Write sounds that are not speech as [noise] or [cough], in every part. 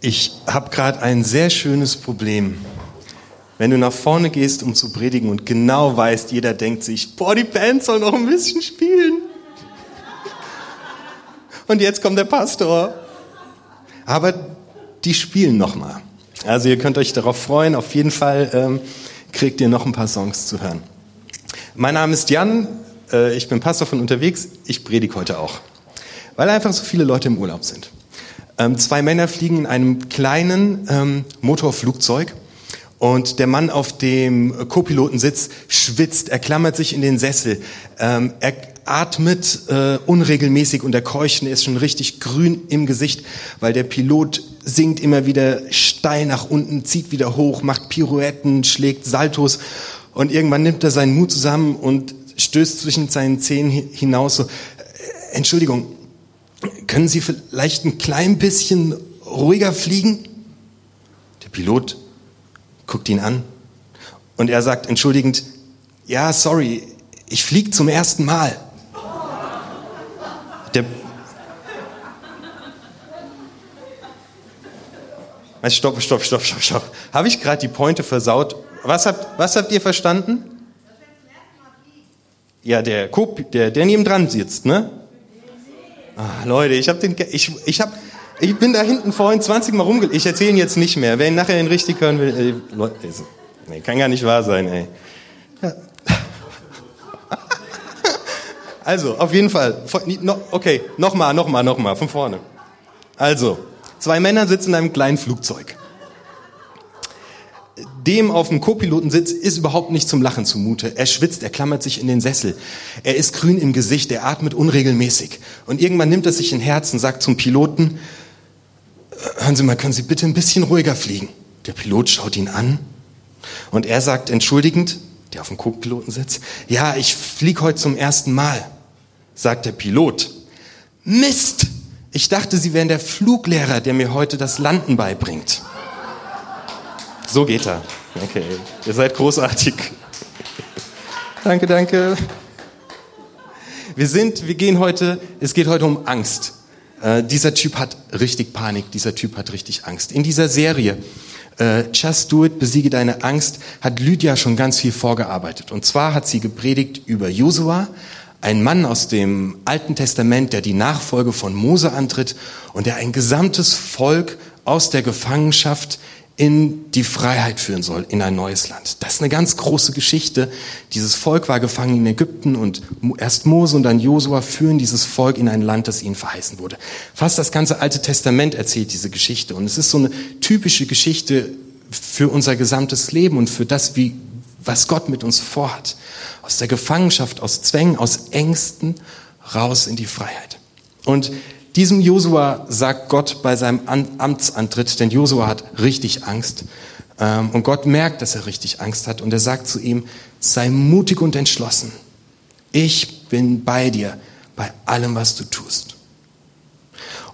Ich habe gerade ein sehr schönes Problem. Wenn du nach vorne gehst, um zu predigen und genau weißt, jeder denkt sich, boah, die Band soll noch ein bisschen spielen. Und jetzt kommt der Pastor. Aber die spielen noch mal. Also ihr könnt euch darauf freuen. Auf jeden Fall ähm, kriegt ihr noch ein paar Songs zu hören. Mein Name ist Jan. Äh, ich bin Pastor von unterwegs. Ich predige heute auch, weil einfach so viele Leute im Urlaub sind. Ähm, zwei Männer fliegen in einem kleinen ähm, Motorflugzeug und der Mann auf dem Co-Pilotensitz schwitzt, er klammert sich in den Sessel, ähm, er atmet äh, unregelmäßig und der Keuchen ist schon richtig grün im Gesicht, weil der Pilot sinkt immer wieder steil nach unten, zieht wieder hoch, macht Pirouetten, schlägt Saltos und irgendwann nimmt er seinen Mut zusammen und stößt zwischen seinen Zähnen hinaus so, äh, Entschuldigung, können Sie vielleicht ein klein bisschen ruhiger fliegen? Der Pilot guckt ihn an und er sagt entschuldigend, ja, sorry, ich fliege zum ersten Mal. Der Stopp, stopp, stopp, stopp, stopp. Habe ich gerade die Pointe versaut? Was habt, was habt ihr verstanden? Ja, der, der, der neben dran sitzt, ne? Ah, Leute, ich habe den, ich, ich habe, ich bin da hinten vorhin 20 Mal rumge... Ich erzähle ihn jetzt nicht mehr. Wer ihn nachher ihn richtig hören will, ey, Leute, nee, kann gar nicht wahr sein, ey. Ja. [laughs] Also, auf jeden Fall. Okay, nochmal, nochmal, nochmal, von vorne. Also, zwei Männer sitzen in einem kleinen Flugzeug dem auf dem Co-Pilotensitz ist überhaupt nicht zum Lachen zumute. Er schwitzt, er klammert sich in den Sessel. Er ist grün im Gesicht, er atmet unregelmäßig. Und irgendwann nimmt er sich in Herz und sagt zum Piloten, hören Sie mal, können Sie bitte ein bisschen ruhiger fliegen? Der Pilot schaut ihn an und er sagt entschuldigend, der auf dem Co-Pilotensitz, ja, ich fliege heute zum ersten Mal. Sagt der Pilot, Mist! Ich dachte, Sie wären der Fluglehrer, der mir heute das Landen beibringt. So geht er. Okay, ihr seid großartig. danke, danke. Wir sind, wir gehen heute, es geht heute um Angst. Äh, dieser Typ hat richtig Panik, dieser Typ hat richtig Angst. In dieser Serie äh, Just Do It, besiege deine Angst, hat Lydia schon ganz viel vorgearbeitet. Und zwar hat sie gepredigt über Josua, ein Mann aus dem Alten Testament, der die Nachfolge von Mose antritt und der ein gesamtes Volk aus der Gefangenschaft in die Freiheit führen soll, in ein neues Land. Das ist eine ganz große Geschichte. Dieses Volk war gefangen in Ägypten und erst Mose und dann Josua führen dieses Volk in ein Land, das ihnen verheißen wurde. Fast das ganze Alte Testament erzählt diese Geschichte und es ist so eine typische Geschichte für unser gesamtes Leben und für das, wie, was Gott mit uns vorhat. Aus der Gefangenschaft, aus Zwängen, aus Ängsten raus in die Freiheit. Und diesem Josua sagt Gott bei seinem Amtsantritt, denn Josua hat richtig Angst. Ähm, und Gott merkt, dass er richtig Angst hat. Und er sagt zu ihm, sei mutig und entschlossen. Ich bin bei dir, bei allem, was du tust.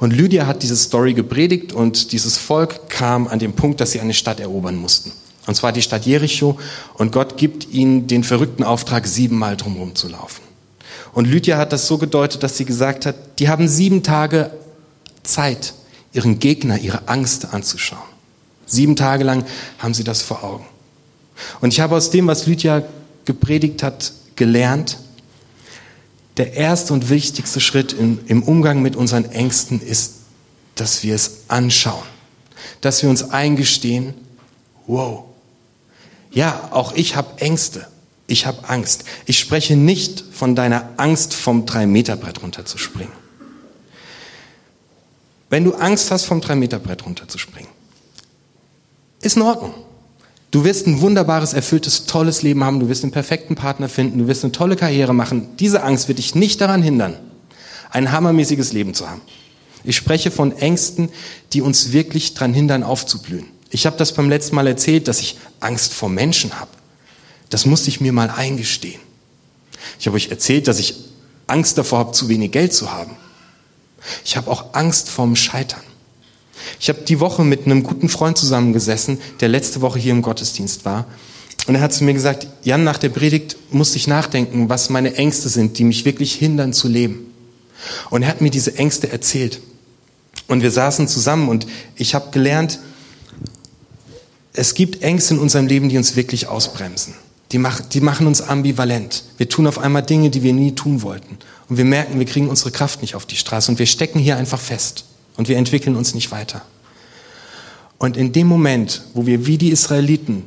Und Lydia hat diese Story gepredigt und dieses Volk kam an den Punkt, dass sie eine Stadt erobern mussten. Und zwar die Stadt Jericho. Und Gott gibt ihnen den verrückten Auftrag, siebenmal drumherum zu laufen. Und Lydia hat das so gedeutet, dass sie gesagt hat, die haben sieben Tage Zeit, ihren Gegner, ihre Angst anzuschauen. Sieben Tage lang haben sie das vor Augen. Und ich habe aus dem, was Lydia gepredigt hat, gelernt, der erste und wichtigste Schritt im, im Umgang mit unseren Ängsten ist, dass wir es anschauen, dass wir uns eingestehen, wow, ja, auch ich habe Ängste ich habe Angst. Ich spreche nicht von deiner Angst, vom Drei-Meter-Brett runterzuspringen. Wenn du Angst hast, vom Drei-Meter-Brett runterzuspringen, ist in Ordnung. Du wirst ein wunderbares, erfülltes, tolles Leben haben, du wirst einen perfekten Partner finden, du wirst eine tolle Karriere machen. Diese Angst wird dich nicht daran hindern, ein hammermäßiges Leben zu haben. Ich spreche von Ängsten, die uns wirklich daran hindern, aufzublühen. Ich habe das beim letzten Mal erzählt, dass ich Angst vor Menschen habe. Das musste ich mir mal eingestehen. Ich habe euch erzählt, dass ich Angst davor habe, zu wenig Geld zu haben. Ich habe auch Angst vorm Scheitern. Ich habe die Woche mit einem guten Freund zusammengesessen, der letzte Woche hier im Gottesdienst war. Und er hat zu mir gesagt, Jan, nach der Predigt musste ich nachdenken, was meine Ängste sind, die mich wirklich hindern zu leben. Und er hat mir diese Ängste erzählt. Und wir saßen zusammen und ich habe gelernt, es gibt Ängste in unserem Leben, die uns wirklich ausbremsen. Die, mach, die machen uns ambivalent. Wir tun auf einmal Dinge, die wir nie tun wollten. Und wir merken, wir kriegen unsere Kraft nicht auf die Straße und wir stecken hier einfach fest und wir entwickeln uns nicht weiter. Und in dem Moment, wo wir wie die Israeliten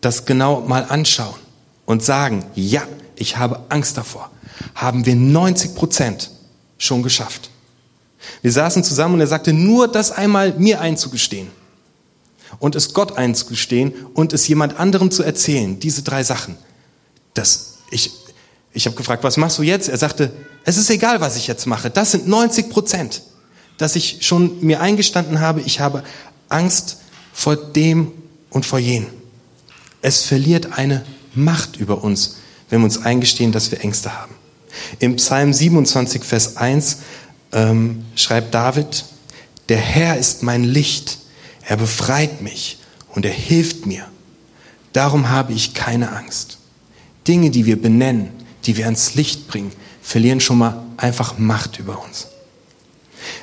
das genau mal anschauen und sagen, ja, ich habe Angst davor, haben wir 90 Prozent schon geschafft. Wir saßen zusammen und er sagte, nur das einmal mir einzugestehen und es Gott einzugestehen und es jemand anderem zu erzählen, diese drei Sachen. Das, ich, ich habe gefragt, was machst du jetzt? Er sagte, es ist egal, was ich jetzt mache. Das sind 90 Prozent, dass ich schon mir eingestanden habe, ich habe Angst vor dem und vor jenem. Es verliert eine Macht über uns, wenn wir uns eingestehen, dass wir Ängste haben. Im Psalm 27, Vers 1 ähm, schreibt David, der Herr ist mein Licht er befreit mich und er hilft mir. Darum habe ich keine Angst. Dinge, die wir benennen, die wir ans Licht bringen, verlieren schon mal einfach Macht über uns.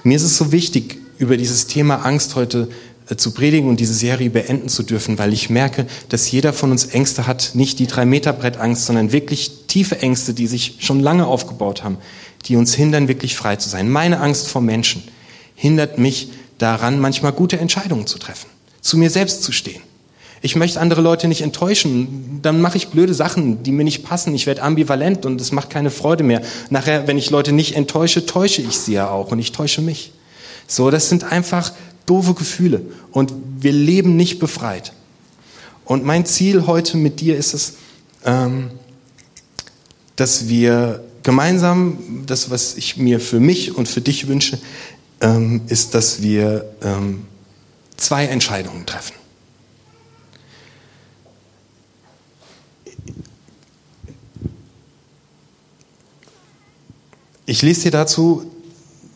Mir ist es so wichtig, über dieses Thema Angst heute äh, zu predigen und diese Serie beenden zu dürfen, weil ich merke, dass jeder von uns Ängste hat, nicht die drei Meter Brett Angst, sondern wirklich tiefe Ängste, die sich schon lange aufgebaut haben, die uns hindern, wirklich frei zu sein. Meine Angst vor Menschen hindert mich, daran, manchmal gute Entscheidungen zu treffen, zu mir selbst zu stehen. Ich möchte andere Leute nicht enttäuschen, dann mache ich blöde Sachen, die mir nicht passen. Ich werde ambivalent und es macht keine Freude mehr. Nachher, wenn ich Leute nicht enttäusche, täusche ich sie ja auch und ich täusche mich. So, das sind einfach doofe Gefühle und wir leben nicht befreit. Und mein Ziel heute mit dir ist es, ähm, dass wir gemeinsam das, was ich mir für mich und für dich wünsche, ähm, ist, dass wir ähm, zwei Entscheidungen treffen. Ich lese dir dazu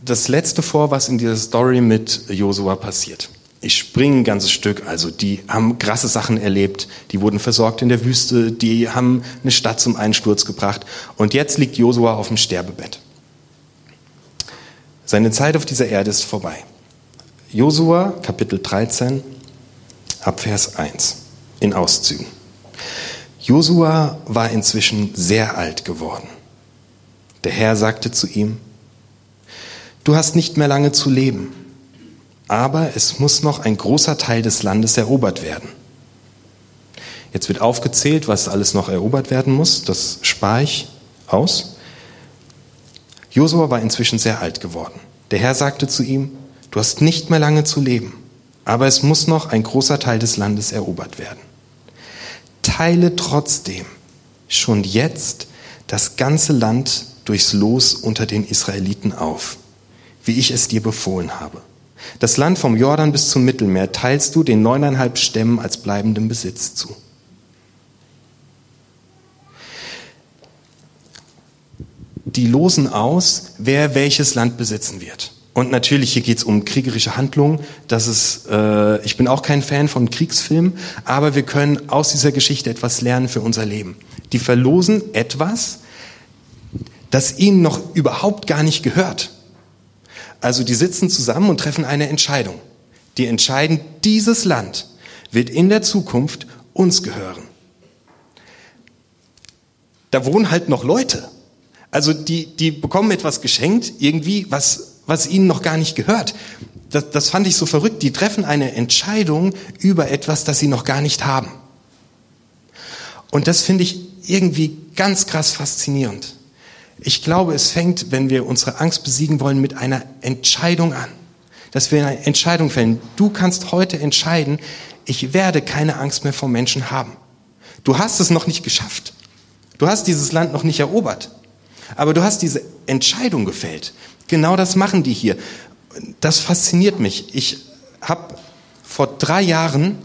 das letzte vor, was in dieser Story mit Josua passiert. Ich springe ein ganzes Stück, also die haben krasse Sachen erlebt, die wurden versorgt in der Wüste, die haben eine Stadt zum Einsturz gebracht und jetzt liegt Josua auf dem Sterbebett. Seine Zeit auf dieser Erde ist vorbei. Josua, Kapitel 13, Abvers 1, in Auszügen. Josua war inzwischen sehr alt geworden. Der Herr sagte zu ihm, du hast nicht mehr lange zu leben, aber es muss noch ein großer Teil des Landes erobert werden. Jetzt wird aufgezählt, was alles noch erobert werden muss. Das spare ich aus. Josua war inzwischen sehr alt geworden. Der Herr sagte zu ihm, du hast nicht mehr lange zu leben, aber es muss noch ein großer Teil des Landes erobert werden. Teile trotzdem schon jetzt das ganze Land durchs Los unter den Israeliten auf, wie ich es dir befohlen habe. Das Land vom Jordan bis zum Mittelmeer teilst du den neuneinhalb Stämmen als bleibenden Besitz zu. Die losen aus, wer welches Land besitzen wird. Und natürlich, hier geht es um kriegerische Handlungen. Das ist, äh, ich bin auch kein Fan von Kriegsfilmen, aber wir können aus dieser Geschichte etwas lernen für unser Leben. Die verlosen etwas, das ihnen noch überhaupt gar nicht gehört. Also die sitzen zusammen und treffen eine Entscheidung. Die entscheiden, dieses Land wird in der Zukunft uns gehören. Da wohnen halt noch Leute. Also die, die bekommen etwas geschenkt, irgendwie, was, was ihnen noch gar nicht gehört. Das, das fand ich so verrückt. Die treffen eine Entscheidung über etwas, das sie noch gar nicht haben. Und das finde ich irgendwie ganz krass faszinierend. Ich glaube, es fängt, wenn wir unsere Angst besiegen wollen, mit einer Entscheidung an. Dass wir eine Entscheidung fällen. Du kannst heute entscheiden, ich werde keine Angst mehr vor Menschen haben. Du hast es noch nicht geschafft. Du hast dieses Land noch nicht erobert. Aber du hast diese Entscheidung gefällt. Genau das machen die hier. Das fasziniert mich. Ich habe vor drei Jahren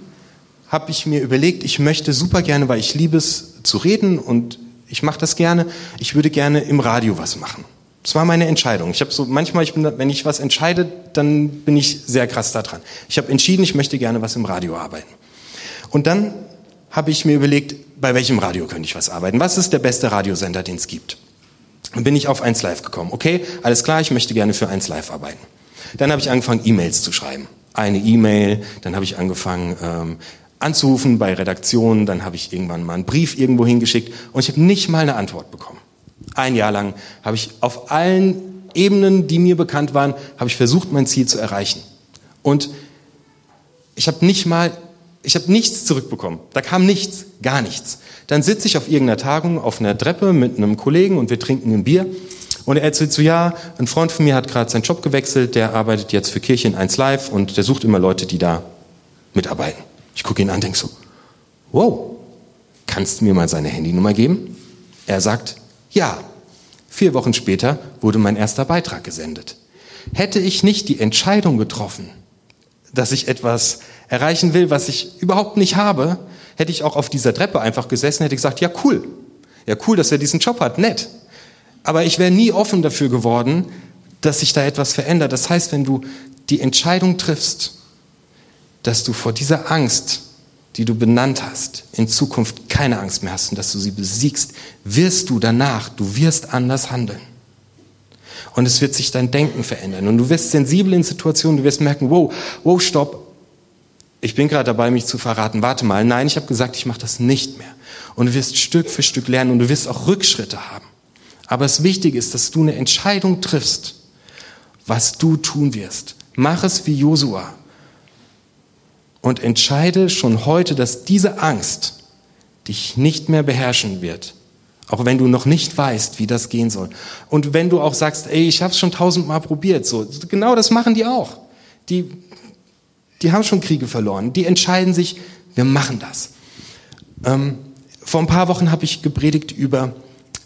habe ich mir überlegt, ich möchte super gerne, weil ich liebe es zu reden und ich mache das gerne. Ich würde gerne im Radio was machen. Das war meine Entscheidung. Ich habe so manchmal, ich bin, wenn ich was entscheide, dann bin ich sehr krass da dran. Ich habe entschieden, ich möchte gerne was im Radio arbeiten. Und dann habe ich mir überlegt, bei welchem Radio könnte ich was arbeiten? Was ist der beste Radiosender, den es gibt? Bin ich auf 1 Live gekommen. Okay, alles klar, ich möchte gerne für 1 Live arbeiten. Dann habe ich angefangen, E-Mails zu schreiben. Eine E-Mail, dann habe ich angefangen ähm, anzurufen bei Redaktionen, dann habe ich irgendwann mal einen Brief irgendwo hingeschickt und ich habe nicht mal eine Antwort bekommen. Ein Jahr lang habe ich auf allen Ebenen, die mir bekannt waren, habe ich versucht, mein Ziel zu erreichen. Und ich habe nicht mal, ich habe nichts zurückbekommen. Da kam nichts, gar nichts. Dann sitze ich auf irgendeiner Tagung auf einer Treppe mit einem Kollegen und wir trinken ein Bier. Und er erzählt so, ja, ein Freund von mir hat gerade seinen Job gewechselt, der arbeitet jetzt für Kirchen 1 Live und der sucht immer Leute, die da mitarbeiten. Ich gucke ihn an, denke so, wow, kannst du mir mal seine Handynummer geben? Er sagt, ja. Vier Wochen später wurde mein erster Beitrag gesendet. Hätte ich nicht die Entscheidung getroffen, dass ich etwas erreichen will, was ich überhaupt nicht habe, hätte ich auch auf dieser Treppe einfach gesessen, hätte gesagt, ja cool, ja cool, dass er diesen Job hat, nett. Aber ich wäre nie offen dafür geworden, dass sich da etwas verändert. Das heißt, wenn du die Entscheidung triffst, dass du vor dieser Angst, die du benannt hast, in Zukunft keine Angst mehr hast und dass du sie besiegst, wirst du danach, du wirst anders handeln. Und es wird sich dein Denken verändern. Und du wirst sensibel in Situationen, du wirst merken, wow, wow, stopp. Ich bin gerade dabei, mich zu verraten. Warte mal, nein, ich habe gesagt, ich mache das nicht mehr. Und du wirst Stück für Stück lernen und du wirst auch Rückschritte haben. Aber das Wichtige ist, dass du eine Entscheidung triffst, was du tun wirst. Mach es wie Josua und entscheide schon heute, dass diese Angst dich nicht mehr beherrschen wird. Auch wenn du noch nicht weißt, wie das gehen soll. Und wenn du auch sagst, ey, ich habe es schon tausendmal probiert, so genau das machen die auch. Die, die haben schon Kriege verloren. Die entscheiden sich, wir machen das. Ähm, vor ein paar Wochen habe ich gepredigt über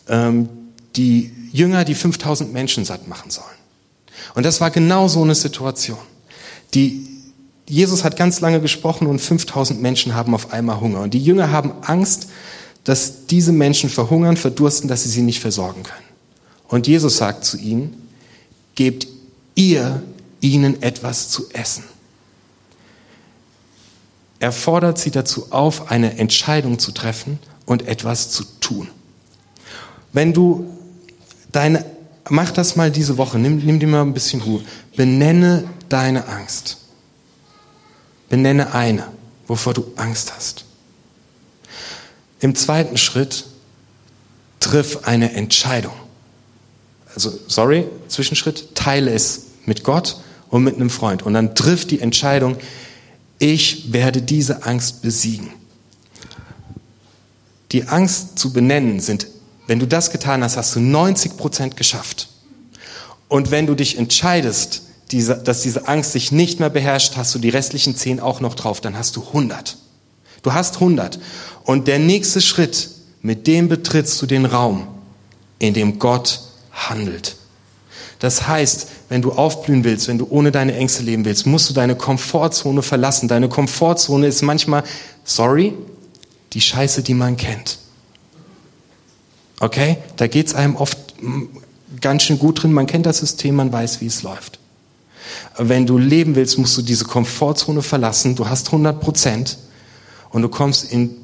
ähm, die Jünger, die 5000 Menschen satt machen sollen. Und das war genau so eine Situation. Die Jesus hat ganz lange gesprochen und 5000 Menschen haben auf einmal Hunger. Und die Jünger haben Angst, dass diese Menschen verhungern, verdursten, dass sie sie nicht versorgen können. Und Jesus sagt zu ihnen, gebt ihr ihnen etwas zu essen. Er fordert sie dazu auf, eine Entscheidung zu treffen und etwas zu tun. Wenn du deine, mach das mal diese Woche, nimm, nimm dir mal ein bisschen Ruhe, benenne deine Angst. Benenne eine, wovor du Angst hast. Im zweiten Schritt triff eine Entscheidung. Also, sorry, Zwischenschritt, teile es mit Gott und mit einem Freund. Und dann triff die Entscheidung, ich werde diese Angst besiegen. Die Angst zu benennen sind, wenn du das getan hast, hast du 90 Prozent geschafft. Und wenn du dich entscheidest, diese, dass diese Angst sich nicht mehr beherrscht, hast du die restlichen zehn auch noch drauf, dann hast du 100. Du hast 100. Und der nächste Schritt, mit dem betrittst du den Raum, in dem Gott handelt. Das heißt, wenn du aufblühen willst, wenn du ohne deine Ängste leben willst, musst du deine Komfortzone verlassen. Deine Komfortzone ist manchmal, sorry, die Scheiße, die man kennt. Okay? Da geht's einem oft ganz schön gut drin. Man kennt das System, man weiß, wie es läuft. Wenn du leben willst, musst du diese Komfortzone verlassen. Du hast 100 Prozent und du kommst in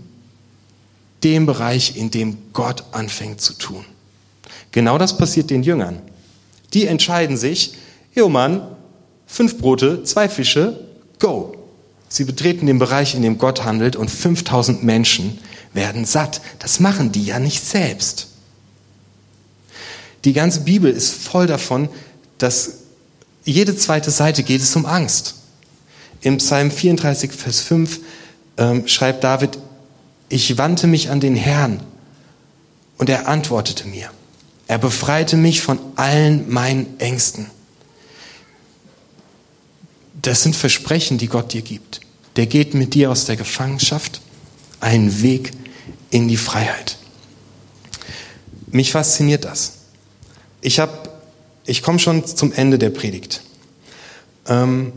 dem Bereich, in dem Gott anfängt zu tun. Genau das passiert den Jüngern. Die entscheiden sich, Jo Mann, fünf Brote, zwei Fische, go. Sie betreten den Bereich, in dem Gott handelt und 5000 Menschen werden satt. Das machen die ja nicht selbst. Die ganze Bibel ist voll davon, dass jede zweite Seite geht es um Angst. Im Psalm 34, Vers 5 ähm, schreibt David, ich wandte mich an den Herrn und er antwortete mir. Er befreite mich von allen meinen Ängsten. Das sind Versprechen, die Gott dir gibt. Der geht mit dir aus der Gefangenschaft einen Weg in die Freiheit. Mich fasziniert das. Ich habe ich komme schon zum Ende der Predigt. Ähm,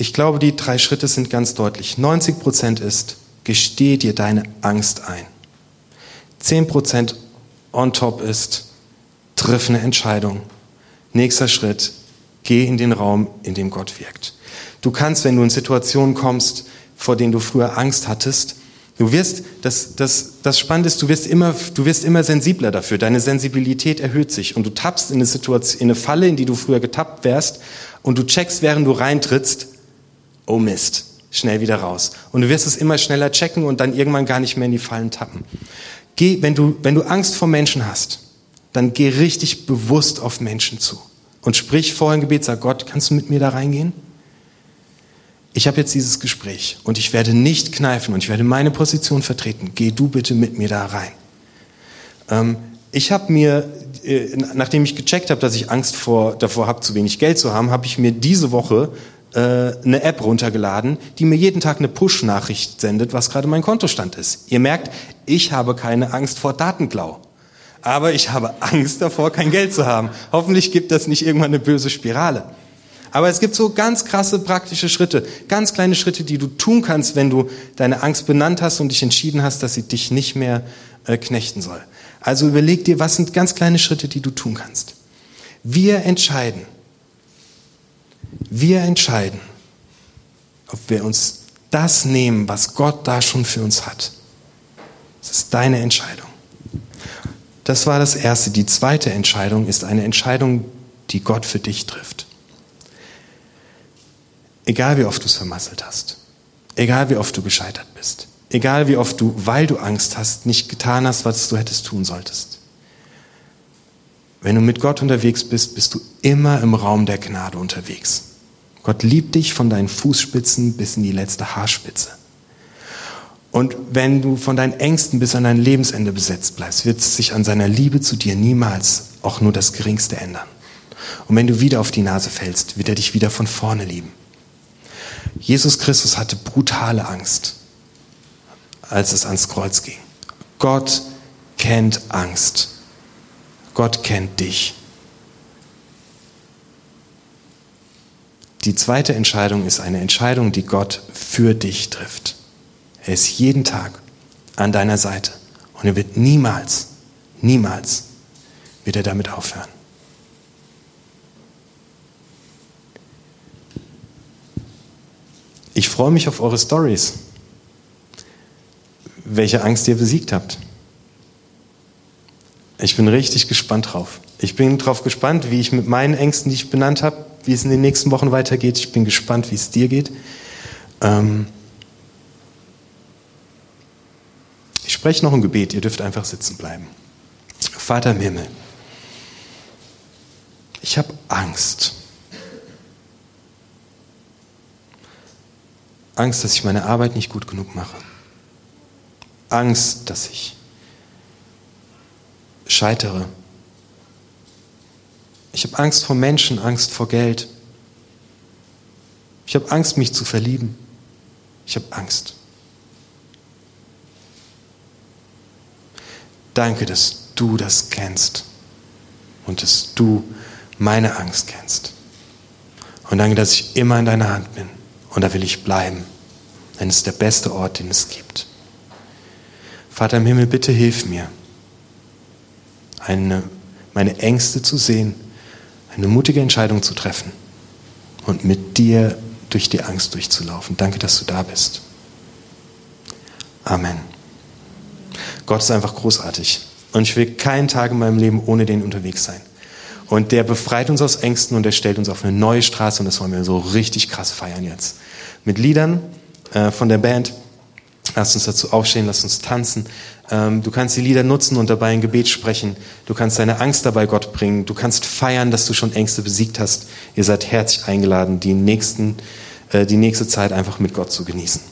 ich glaube, die drei Schritte sind ganz deutlich. 90 Prozent ist, gesteh dir deine Angst ein. 10 Prozent on top ist, triff eine Entscheidung. Nächster Schritt, geh in den Raum, in dem Gott wirkt. Du kannst, wenn du in Situationen kommst, vor denen du früher Angst hattest, Du wirst, das, das, das Spannende ist, du wirst, immer, du wirst immer sensibler dafür. Deine Sensibilität erhöht sich und du tappst in eine Situation, in eine Falle, in die du früher getappt wärst und du checkst, während du reintrittst, oh Mist, schnell wieder raus. Und du wirst es immer schneller checken und dann irgendwann gar nicht mehr in die Fallen tappen. Geh, wenn du, wenn du Angst vor Menschen hast, dann geh richtig bewusst auf Menschen zu und sprich vorher im Gebet, sag Gott, kannst du mit mir da reingehen? Ich habe jetzt dieses Gespräch und ich werde nicht kneifen und ich werde meine Position vertreten. Geh du bitte mit mir da rein. Ähm, ich habe mir, äh, nachdem ich gecheckt habe, dass ich Angst vor, davor habe, zu wenig Geld zu haben, habe ich mir diese Woche äh, eine App runtergeladen, die mir jeden Tag eine Push-Nachricht sendet, was gerade mein Kontostand ist. Ihr merkt, ich habe keine Angst vor Datenklau aber ich habe Angst davor, kein Geld zu haben. Hoffentlich gibt das nicht irgendwann eine böse Spirale. Aber es gibt so ganz krasse praktische Schritte, ganz kleine Schritte, die du tun kannst, wenn du deine Angst benannt hast und dich entschieden hast, dass sie dich nicht mehr äh, knechten soll. Also überleg dir, was sind ganz kleine Schritte, die du tun kannst. Wir entscheiden, wir entscheiden, ob wir uns das nehmen, was Gott da schon für uns hat. Das ist deine Entscheidung. Das war das Erste. Die zweite Entscheidung ist eine Entscheidung, die Gott für dich trifft. Egal wie oft du es vermasselt hast, egal wie oft du gescheitert bist, egal wie oft du, weil du Angst hast, nicht getan hast, was du hättest tun solltest. Wenn du mit Gott unterwegs bist, bist du immer im Raum der Gnade unterwegs. Gott liebt dich von deinen Fußspitzen bis in die letzte Haarspitze. Und wenn du von deinen Ängsten bis an dein Lebensende besetzt bleibst, wird sich an seiner Liebe zu dir niemals auch nur das Geringste ändern. Und wenn du wieder auf die Nase fällst, wird er dich wieder von vorne lieben. Jesus Christus hatte brutale Angst, als es ans Kreuz ging. Gott kennt Angst. Gott kennt dich. Die zweite Entscheidung ist eine Entscheidung, die Gott für dich trifft. Er ist jeden Tag an deiner Seite und er wird niemals, niemals wieder damit aufhören. Ich freue mich auf eure Stories, welche Angst ihr besiegt habt. Ich bin richtig gespannt drauf. Ich bin darauf gespannt, wie ich mit meinen Ängsten, die ich benannt habe, wie es in den nächsten Wochen weitergeht. Ich bin gespannt, wie es dir geht. Ähm, Ich spreche noch ein Gebet, ihr dürft einfach sitzen bleiben. Vater im Himmel, ich habe Angst. Angst, dass ich meine Arbeit nicht gut genug mache. Angst, dass ich scheitere. Ich habe Angst vor Menschen, Angst vor Geld. Ich habe Angst, mich zu verlieben. Ich habe Angst. Danke, dass du das kennst und dass du meine Angst kennst. Und danke, dass ich immer in deiner Hand bin. Und da will ich bleiben, denn es ist der beste Ort, den es gibt. Vater im Himmel, bitte hilf mir, eine, meine Ängste zu sehen, eine mutige Entscheidung zu treffen und mit dir durch die Angst durchzulaufen. Danke, dass du da bist. Amen. Gott ist einfach großartig. Und ich will keinen Tag in meinem Leben ohne den unterwegs sein. Und der befreit uns aus Ängsten und der stellt uns auf eine neue Straße und das wollen wir so richtig krass feiern jetzt. Mit Liedern äh, von der Band. Lass uns dazu aufstehen, lass uns tanzen. Ähm, du kannst die Lieder nutzen und dabei ein Gebet sprechen. Du kannst deine Angst dabei Gott bringen. Du kannst feiern, dass du schon Ängste besiegt hast. Ihr seid herzlich eingeladen, die, nächsten, äh, die nächste Zeit einfach mit Gott zu genießen.